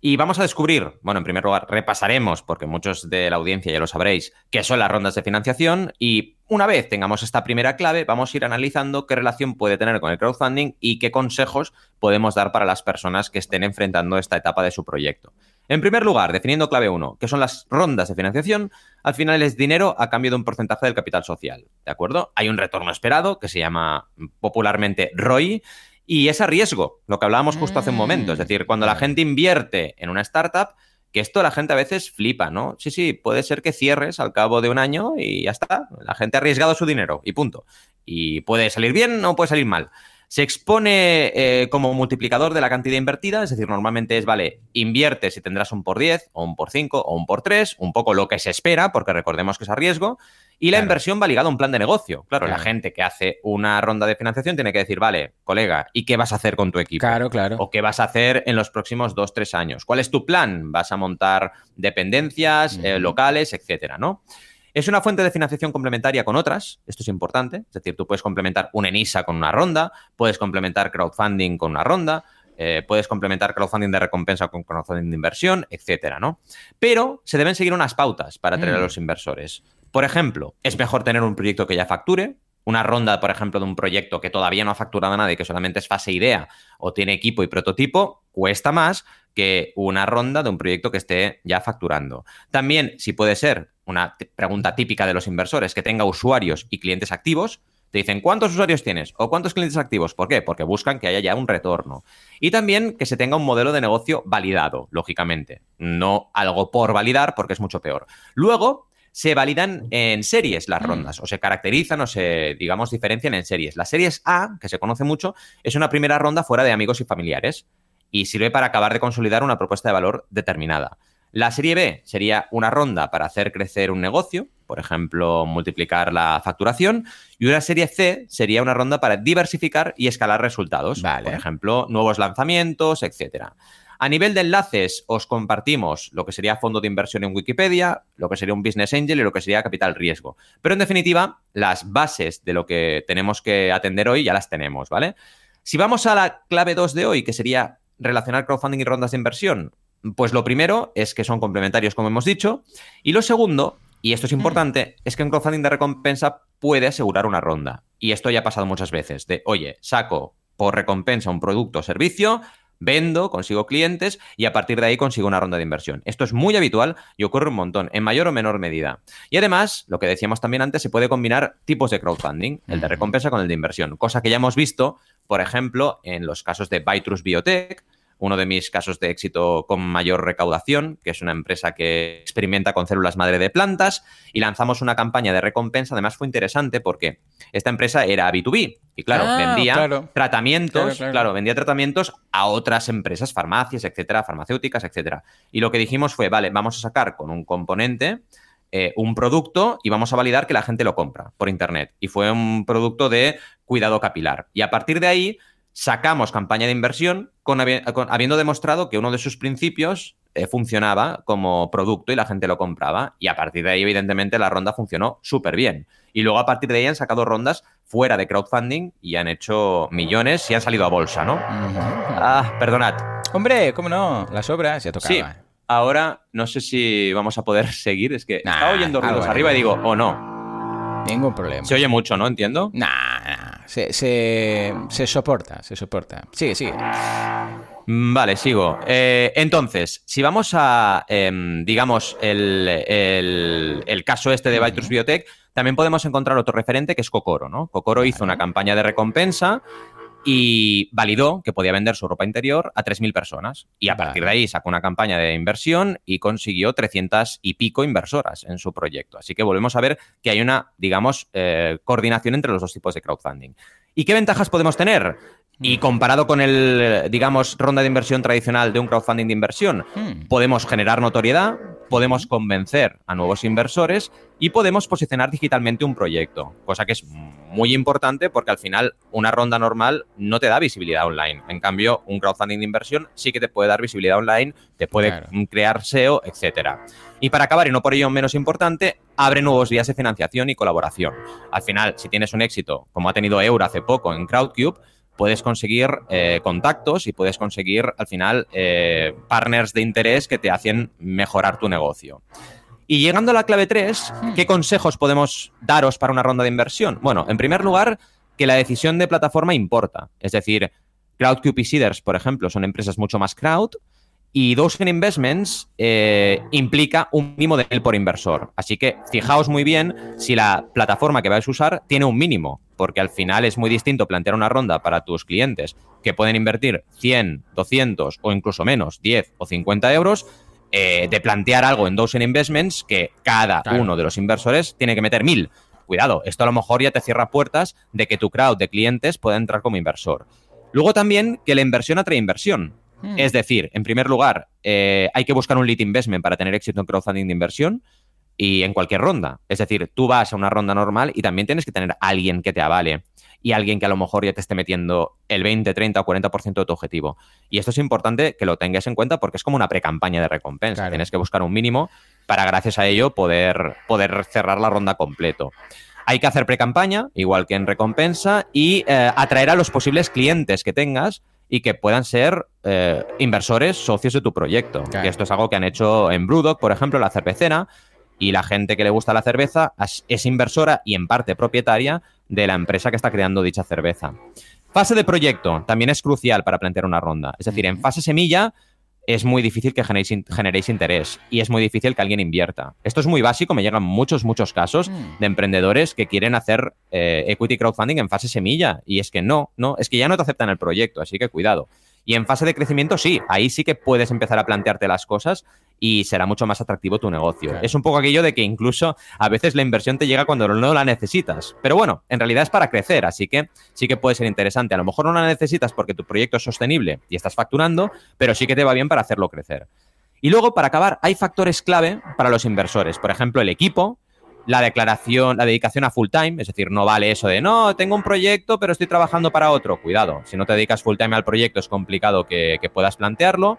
Y vamos a descubrir, bueno, en primer lugar, repasaremos, porque muchos de la audiencia ya lo sabréis, qué son las rondas de financiación y una vez tengamos esta primera clave, vamos a ir analizando qué relación puede tener con el crowdfunding y qué consejos podemos dar para las personas que estén enfrentando esta etapa de su proyecto. En primer lugar, definiendo clave 1, que son las rondas de financiación, al final es dinero a cambio de un porcentaje del capital social, ¿de acuerdo? Hay un retorno esperado que se llama popularmente ROI y es a riesgo, lo que hablábamos justo hace un momento, es decir, cuando la mm, gente invierte en una startup, que esto la gente a veces flipa, ¿no? Sí, sí, puede ser que cierres al cabo de un año y ya está, la gente ha arriesgado su dinero y punto. Y puede salir bien o puede salir mal. Se expone eh, como multiplicador de la cantidad invertida, es decir, normalmente es, vale, inviertes y tendrás un por 10 o un por 5 o un por 3, un poco lo que se espera, porque recordemos que es a riesgo, y la inversión va ligada a un plan de negocio. Claro, la gente que hace una ronda de financiación tiene que decir, vale, colega, ¿y qué vas a hacer con tu equipo? Claro, claro. O qué vas a hacer en los próximos dos, tres años. ¿Cuál es tu plan? ¿Vas a montar dependencias eh, locales, etcétera, ¿no? Es una fuente de financiación complementaria con otras, esto es importante, es decir, tú puedes complementar un ENISA con una ronda, puedes complementar crowdfunding con una ronda, eh, puedes complementar crowdfunding de recompensa con crowdfunding de inversión, etcétera, ¿no? Pero se deben seguir unas pautas para atraer a mm. los inversores. Por ejemplo, es mejor tener un proyecto que ya facture, una ronda, por ejemplo, de un proyecto que todavía no ha facturado nada y que solamente es fase idea o tiene equipo y prototipo, cuesta más que una ronda de un proyecto que esté ya facturando. También, si puede ser, una pregunta típica de los inversores, que tenga usuarios y clientes activos, te dicen, ¿cuántos usuarios tienes? ¿O cuántos clientes activos? ¿Por qué? Porque buscan que haya ya un retorno. Y también que se tenga un modelo de negocio validado, lógicamente. No algo por validar, porque es mucho peor. Luego, se validan en series las mm. rondas, o se caracterizan o se, digamos, diferencian en series. Las series A, que se conoce mucho, es una primera ronda fuera de amigos y familiares. y sirve para acabar de consolidar una propuesta de valor determinada. La serie B sería una ronda para hacer crecer un negocio, por ejemplo, multiplicar la facturación, y una serie C sería una ronda para diversificar y escalar resultados, por ejemplo, nuevos lanzamientos, etcétera. A nivel de enlaces, os compartimos lo que sería fondo de inversión en Wikipedia, lo que sería un business angel y lo que sería capital riesgo. Pero en definitiva, las bases de lo que tenemos que atender hoy ya las tenemos, ¿vale? Si vamos a la clave 2 de hoy, que sería relacionar crowdfunding y rondas de inversión, pues lo primero es que son complementarios, como hemos dicho, y lo segundo, y esto es importante, es que un crowdfunding de recompensa puede asegurar una ronda. Y esto ya ha pasado muchas veces, de, oye, saco por recompensa un producto o servicio, vendo, consigo clientes y a partir de ahí consigo una ronda de inversión. Esto es muy habitual y ocurre un montón, en mayor o menor medida. Y además, lo que decíamos también antes, se puede combinar tipos de crowdfunding, el de recompensa con el de inversión, cosa que ya hemos visto, por ejemplo, en los casos de Bytrus Biotech, uno de mis casos de éxito con mayor recaudación, que es una empresa que experimenta con células madre de plantas, y lanzamos una campaña de recompensa. Además, fue interesante porque esta empresa era B2B y, claro, ah, vendía tratamientos, claro, vendía tratamientos a otras empresas, farmacias, etcétera, farmacéuticas, etcétera. Y lo que dijimos fue, vale, vamos a sacar con un componente. Eh, un producto y vamos a validar que la gente lo compra por internet. Y fue un producto de cuidado capilar. Y a partir de ahí sacamos campaña de inversión con, habiendo demostrado que uno de sus principios eh, funcionaba como producto y la gente lo compraba. Y a partir de ahí, evidentemente, la ronda funcionó súper bien. Y luego a partir de ahí han sacado rondas fuera de crowdfunding y han hecho millones y han salido a bolsa, ¿no? Ah, perdonad. Hombre, ¿cómo no? Las obras ya tocaba. Sí. Ahora no sé si vamos a poder seguir. Es que estaba oyendo ruidos arriba y digo, o oh, no. Ningún problema. Se oye mucho, ¿no? Entiendo. Nah, se, se, soporta, se soporta. Sigue, sigue. Mm, vale, sigo. Eh, entonces, si vamos a, em, digamos, el, caso este de Bytrus Biotech, también podemos encontrar otro referente que es Kokoro, ¿no? Kokoro hizo una campaña de recompensa y validó que podía vender su ropa interior a 3.000 personas. Y a partir de ahí sacó una campaña de inversión y consiguió 300 y pico inversoras en su proyecto. Así que volvemos a ver que hay una, digamos, eh, coordinación entre los dos tipos de crowdfunding. ¿Y qué ventajas podemos tener? Y comparado con el, digamos, ronda de inversión tradicional de un crowdfunding de inversión, hmm. podemos generar notoriedad, podemos convencer a nuevos inversores y podemos posicionar digitalmente un proyecto, cosa que es muy importante porque al final una ronda normal no te da visibilidad online. En cambio, un crowdfunding de inversión sí que te puede dar visibilidad online, te puede crear SEO, etcétera. Y para acabar, y no por ello menos importante, abre nuevos vías de financiación y colaboración. Al final, si tienes un éxito, como ha tenido Euro hace poco en Crowdcube, puedes conseguir eh, contactos y puedes conseguir al final eh, partners de interés que te hacen mejorar tu negocio. Y llegando a la clave 3, hmm. ¿qué consejos podemos daros para una ronda de inversión? Bueno, en primer lugar, que la decisión de plataforma importa. Es decir, Crowdcube y Seeders, por ejemplo, son empresas mucho más crowd, y Dozen Investments eh, implica un mínimo de él por inversor. Así que fijaos muy bien si la plataforma que vais a usar tiene un mínimo, porque al final es muy distinto plantear una ronda para tus clientes que pueden invertir 100, 200 o incluso menos, 10 o 50 euros, eh, de plantear algo en Dozen Investments que cada uno de los inversores tiene que meter 1000. Cuidado, esto a lo mejor ya te cierra puertas de que tu crowd de clientes pueda entrar como inversor. Luego también que la inversión atrae inversión. Hmm. Es decir, en primer lugar, eh, hay que buscar un lead investment para tener éxito en crowdfunding de inversión y en cualquier ronda. Es decir, tú vas a una ronda normal y también tienes que tener alguien que te avale y alguien que a lo mejor ya te esté metiendo el 20, 30 o 40% de tu objetivo. Y esto es importante que lo tengas en cuenta porque es como una pre-campaña de recompensa. Tienes que buscar un mínimo para, gracias a ello, poder, poder cerrar la ronda completo. Hay que hacer pre-campaña, igual que en recompensa, y eh, atraer a los posibles clientes que tengas y que puedan ser eh, inversores, socios de tu proyecto. Que esto es algo que han hecho en Brewdog, por ejemplo, la cervecera, y la gente que le gusta la cerveza es inversora y en parte propietaria de la empresa que está creando dicha cerveza. Fase de proyecto también es crucial para plantear una ronda. Es decir, en fase semilla es muy difícil que generéis, interés y es muy difícil que alguien invierta. Esto es muy básico, me llegan muchos, muchos casos mm. de emprendedores que quieren hacer eh, equity crowdfunding en fase semilla y es que no, no, es que ya no te aceptan el proyecto, así que cuidado. Y en fase de crecimiento sí, ahí sí que puedes empezar a plantearte las cosas y será mucho más atractivo tu negocio. Es un poco aquello de que incluso a veces la inversión te llega cuando no la necesitas. Pero bueno, en realidad es para crecer, así que sí que puede ser interesante. A lo mejor no la necesitas porque tu proyecto es sostenible y estás facturando, pero sí que te va bien para hacerlo crecer. Y luego, para acabar, hay factores clave para los inversores. Por ejemplo, el equipo, la declaración, la dedicación a full time, es decir, no vale eso de no, tengo un proyecto, pero estoy trabajando para otro. Cuidado, si no te dedicas full time al proyecto es complicado que, que puedas plantearlo.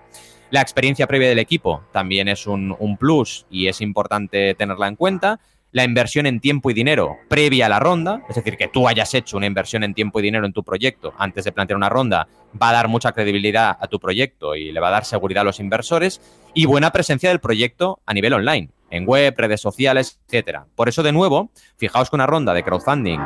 La experiencia previa del equipo también es un, plus y es importante tenerla en cuenta. La inversión en tiempo y dinero previa a la ronda, es decir, que tú hayas hecho una inversión en tiempo y dinero en tu proyecto antes de plantear una ronda, va a dar mucha credibilidad a tu proyecto y le va a dar seguridad a los inversores. Y buena presencia del proyecto a nivel online, en web, redes sociales, etcétera. Por eso, de nuevo, fijaos que una ronda de crowdfunding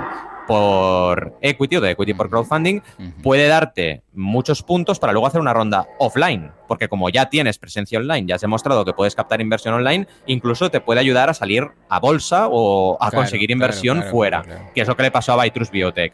por equity o de equity por crowdfunding puede darte muchos puntos para luego hacer una ronda offline, porque como ya tienes presencia online, ya has demostrado que puedes captar inversión online, incluso te puede ayudar a salir a bolsa o a conseguir inversión fuera, que es lo que le pasó a Bytrus Biotech.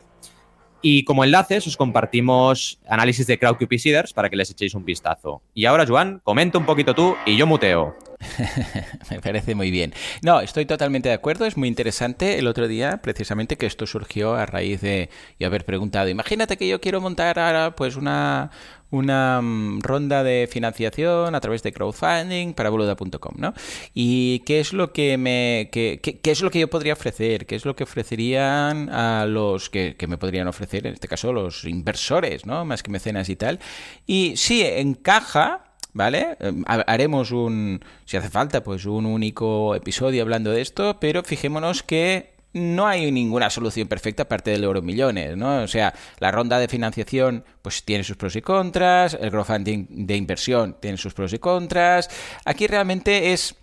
Y como enlaces os compartimos análisis de CrowdQP Seeders para que les echéis un vistazo. Y ahora, Joan, comenta un poquito tú y yo muteo. Me parece muy bien. No, estoy totalmente de acuerdo, es muy interesante. El otro día, precisamente, que esto surgió a raíz de yo haber preguntado, imagínate que yo quiero montar ahora pues una, una mm, ronda de financiación a través de crowdfunding para boluda.com, ¿no? Y qué es lo que me qué, es lo que yo podría ofrecer, qué es lo que ofrecerían a los que, que, me podrían ofrecer, en este caso los inversores, ¿no? Más que mecenas y tal. Y sí, encaja ¿vale? Em, haremos un, si hace falta, pues un único episodio hablando de esto, pero fijémonos que no hay ninguna solución perfecta aparte del euro millones, ¿no? O sea, la ronda de financiación pues tiene sus pros y contras, el crowdfunding de inversión tiene sus pros y contras. Aquí realmente es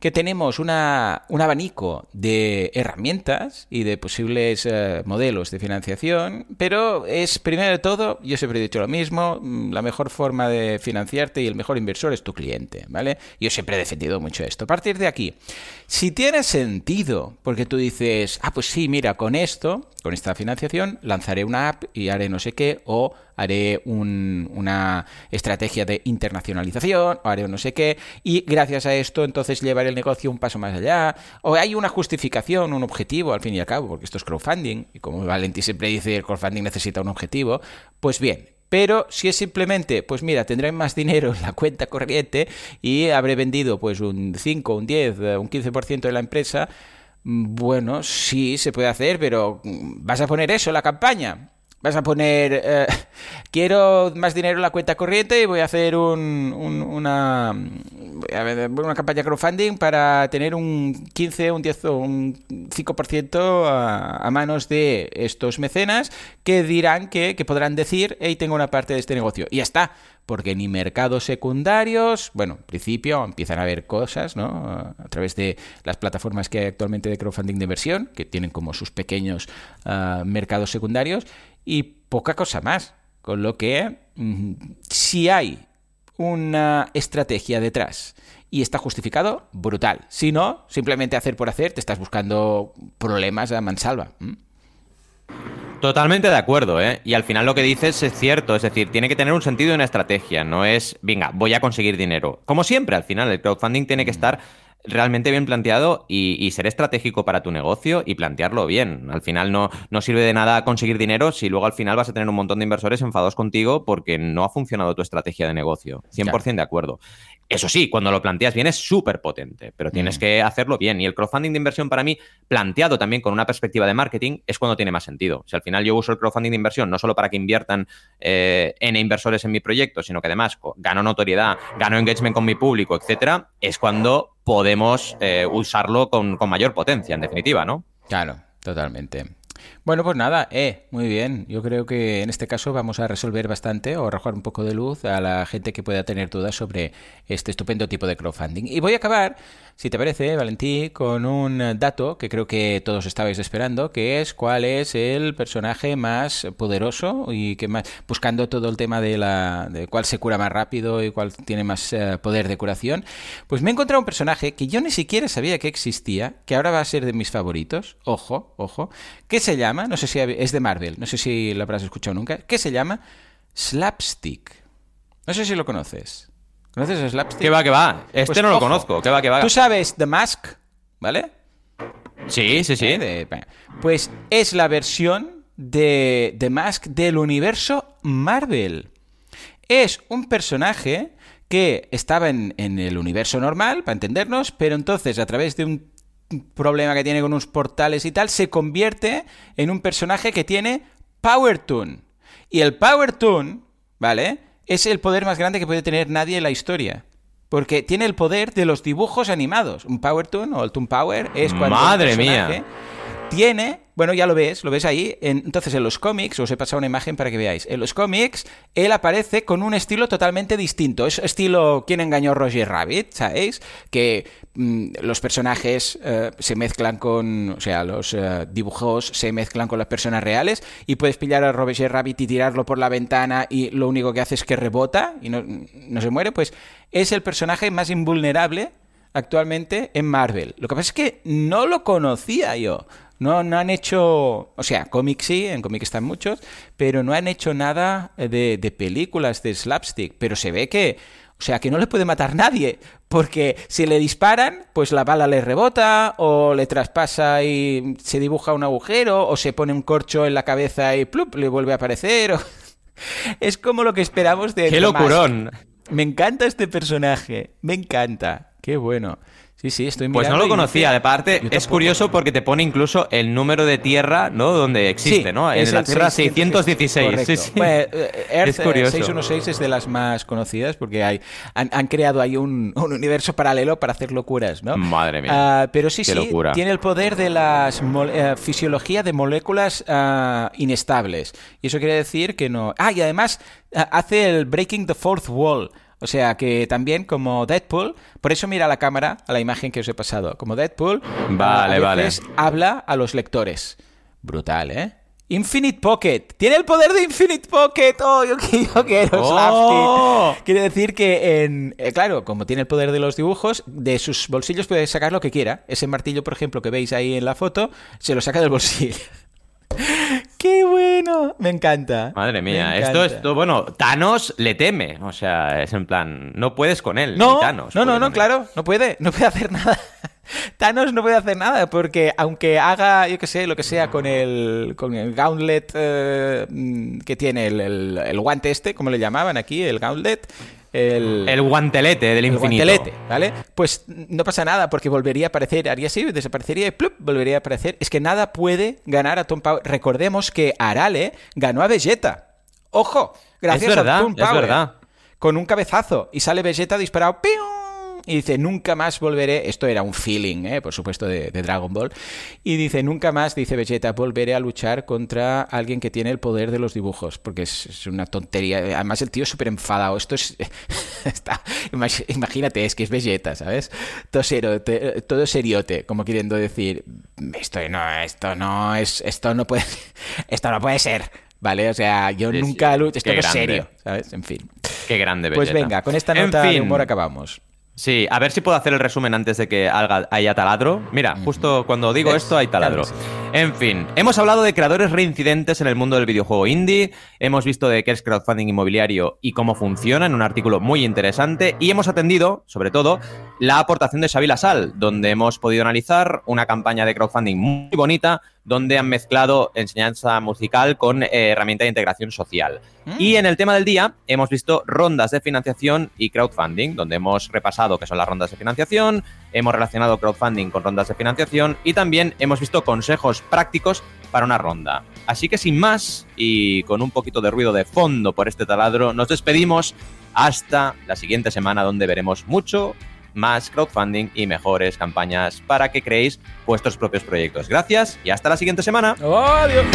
que tenemos una, un abanico de herramientas y de posibles eh, modelos de financiación, pero es primero de todo, yo siempre he dicho lo mismo, mm, la mejor forma de financiarte y el mejor inversor es tu cliente, ¿vale? Yo siempre he defendido mucho esto. A partir de aquí, si tiene sentido, porque tú dices, ah, pues sí, mira, con esto con esta financiación lanzaré una app y haré no sé qué, o haré una estrategia de internacionalización, o haré no sé qué, y gracias a esto entonces llevaré el negocio un paso más allá, o hay una justificación, un objetivo al fin y al cabo, porque esto es crowdfunding, y como Valentí siempre dice, el crowdfunding necesita un objetivo, pues bien, pero si es simplemente, pues mira, tendré más dinero en la cuenta corriente y habré vendido pues un 5, un 10, un 15% de la empresa, bueno, sí, se puede hacer, pero ¿vas a poner eso en la campaña? Vas a poner, eh, quiero más dinero en la cuenta corriente y voy a hacer un, una, una campaña crowdfunding para tener un 15, un 10 o un 5% a, a manos de estos mecenas que dirán que, que podrán decir, hey, tengo una parte de este negocio. Y ya está porque ni mercados secundarios, bueno, en principio empiezan a haber cosas, ¿no? A través de las plataformas que hay actualmente de crowdfunding de inversión, que tienen como sus pequeños ah, mercados secundarios, y poca cosa más. Con lo que, mm, si hay una estrategia detrás y está justificado, brutal. Si no, simplemente hacer por hacer, te estás buscando problemas a mansalva. Totalmente de acuerdo, ¿eh? Y al final lo que dices es cierto, es decir, tiene que tener un sentido y una estrategia, no es, venga, voy a conseguir dinero. Como siempre, al final, el crowdfunding tiene que estar realmente bien planteado y, ser estratégico para tu negocio y plantearlo bien. Al final no, no sirve de nada conseguir dinero si luego al final vas a tener un montón de inversores enfadados contigo porque no ha funcionado tu estrategia de negocio. 100% de acuerdo. Eso sí, cuando lo planteas bien es súper potente, pero tienes mm. que hacerlo bien. Y el crowdfunding de inversión para mí, planteado también con una perspectiva de marketing, es cuando tiene más sentido. Si al final yo uso el crowdfunding de inversión no solo para que inviertan eh, N inversores en mi proyecto, sino que además gano notoriedad, gano engagement con mi público, etcétera, es cuando podemos eh, usarlo con, con mayor potencia, en definitiva, ¿no? Claro, totalmente. Bueno, pues nada, eh, muy bien. Yo creo que en este caso vamos a resolver bastante o arrojar un poco de luz a la gente que pueda tener dudas sobre este estupendo tipo de crowdfunding. Y voy a acabar, si te parece, Valentí, con un dato que creo que todos estabais esperando, que es cuál es el personaje más poderoso y que más buscando todo el tema de la de cuál se cura más rápido y cuál tiene más eh, poder de curación. Pues me he encontrado un personaje que yo ni siquiera sabía que existía, que ahora va a ser de mis favoritos. Ojo, ojo, que se llama no sé si es de Marvel, no sé si lo habrás escuchado nunca, ¿Qué se llama Slapstick. No sé si lo conoces. ¿Conoces Slapstick? ¿Qué va, qué va? Este Pues, no lo ojo. conozco. ¿Qué va, qué va? Tú sabes The Mask, ¿vale? Sí, sí, sí. Eh, de- pues es la versión de The Mask del universo Marvel. Es un personaje que estaba en, en el universo normal, para entendernos, pero entonces a través de un problema que tiene con unos portales y tal, se convierte en un personaje que tiene Power Toon. Y el Power Toon, ¿vale? Es el poder más grande que puede tener nadie en la historia. Porque tiene el poder de los dibujos animados. Un Power Toon o el Toon Power es cuando Madre mía. Tiene, bueno, ya lo ves, lo ves ahí. En- entonces, en los cómics, os he pasado una imagen para que veáis. En los cómics, él aparece con un estilo totalmente distinto. Es estilo ¿Quién engañó Roger Rabbit? ¿Sabéis? Que mm, los personajes eh, se mezclan con. O sea, los eh, dibujos se mezclan con las personas reales. Y puedes pillar a Roger Rabbit y tirarlo por la ventana y lo único que hace es que rebota y no, no se muere. Pues es el personaje más invulnerable actualmente en Marvel. Lo que pasa es que no lo conocía yo. No, no han hecho, o sea, cómics sí, en cómics están muchos, pero no han hecho nada de, de películas de slapstick. Pero se ve que, o sea, que no le puede matar nadie, porque si le disparan, pues la bala le rebota, o le traspasa y se dibuja un agujero, o se pone un corcho en la cabeza y plup, le vuelve a aparecer. o- Es como lo que esperamos de ¡Qué Mask. locurón! Me encanta este personaje, me encanta. Qué bueno. Sí, sí, estoy Pues no mirando lo conocía. De parte, es curioso porque te pone incluso el número de tierra, ¿no? Donde existe, Sí, ¿no? es En la tierra 616. 616. Correcto. Sí, sí. Bueno, eh, Earth Es curioso. 616 es de las más conocidas porque hay, han, han creado ahí un, un universo paralelo para hacer locuras, ¿no? Madre mía. Ah, pero sí, Qué sí, locura. tiene el poder de la fisiología de moléculas ah, inestables. Y eso quiere decir que no... Ah, y además ah, hace el breaking the fourth wall. O sea que también como Deadpool, por eso mira a la cámara, a la imagen que os he pasado, como Deadpool, Vale, a vale. veces habla a los lectores. Brutal, ¿eh? Infinite Pocket. Tiene el poder de Infinite Pocket. Oh, yo, yo quiero ¡Oh! Quiere decir que, en, eh, claro, como tiene el poder de los dibujos, de sus bolsillos puede sacar lo que quiera. Ese martillo, por ejemplo, que veis ahí en la foto, se lo saca del bolsillo. ¡Qué bueno! Me encanta. Madre mía, esto encanta. es todo, bueno, Thanos le teme, o sea, es en plan, no puedes con él, No, ni Thanos. no, no, no, claro, no puede, no puede hacer nada. Thanos no puede hacer nada porque aunque haga, yo qué sé, lo que sea con el, con el gauntlet eh, mm, que tiene, el, el- el guante este, como le llamaban aquí, el gauntlet, el, El guantelete del el infinito. guantelete, ¿vale? Pues no pasa nada porque volvería a aparecer, haría así, desaparecería y plup, volvería a aparecer. Es que nada puede ganar a Tom Power. Recordemos que Arale ganó a Vegeta. ¡Ojo! Gracias verdad, a Tom es Power. verdad. Con un cabezazo. Y sale Vegeta disparado. ¡pium! Y dice, nunca más volveré. Esto era un feeling, ¿eh? por supuesto, de, de Dragon Ball. Y dice, nunca más, dice Vegeta, volveré a luchar contra alguien que tiene el poder de los dibujos. Porque es, es una tontería. Además, el tío es súper enfadado. Esto es. está- imagínate, es que es Vegeta, ¿sabes? Todo, serote- todo seriote, como queriendo decir, esto no, esto no es. Esto no puede. Esto no puede ser. ¿Vale? O sea, yo Sí, nunca lucho. Esto no es serio, ¿sabes? En fin. Qué grande, Pues Vegeta. venga, con esta En nota de fin, humor acabamos. Sí, a ver si puedo hacer el resumen antes de que haya taladro. Mira, justo cuando digo esto hay taladro. En fin, hemos hablado de creadores reincidentes en el mundo del videojuego indie, hemos visto de qué es crowdfunding inmobiliario y cómo funciona en un artículo muy interesante y hemos atendido, sobre todo, la aportación de Xavi Lasal, donde hemos podido analizar una campaña de crowdfunding muy bonita donde han mezclado enseñanza musical con eh, herramienta de integración social. Y en el tema del día hemos visto rondas de financiación y crowdfunding, donde hemos repasado qué son las rondas de financiación, hemos relacionado crowdfunding con rondas de financiación y también hemos visto consejos prácticos para una ronda. Así que sin más y con un poquito de ruido de fondo por este taladro, nos despedimos hasta la siguiente semana donde veremos mucho más crowdfunding y mejores campañas para que creéis vuestros propios proyectos. Gracias y hasta la siguiente semana. ¡Adiós!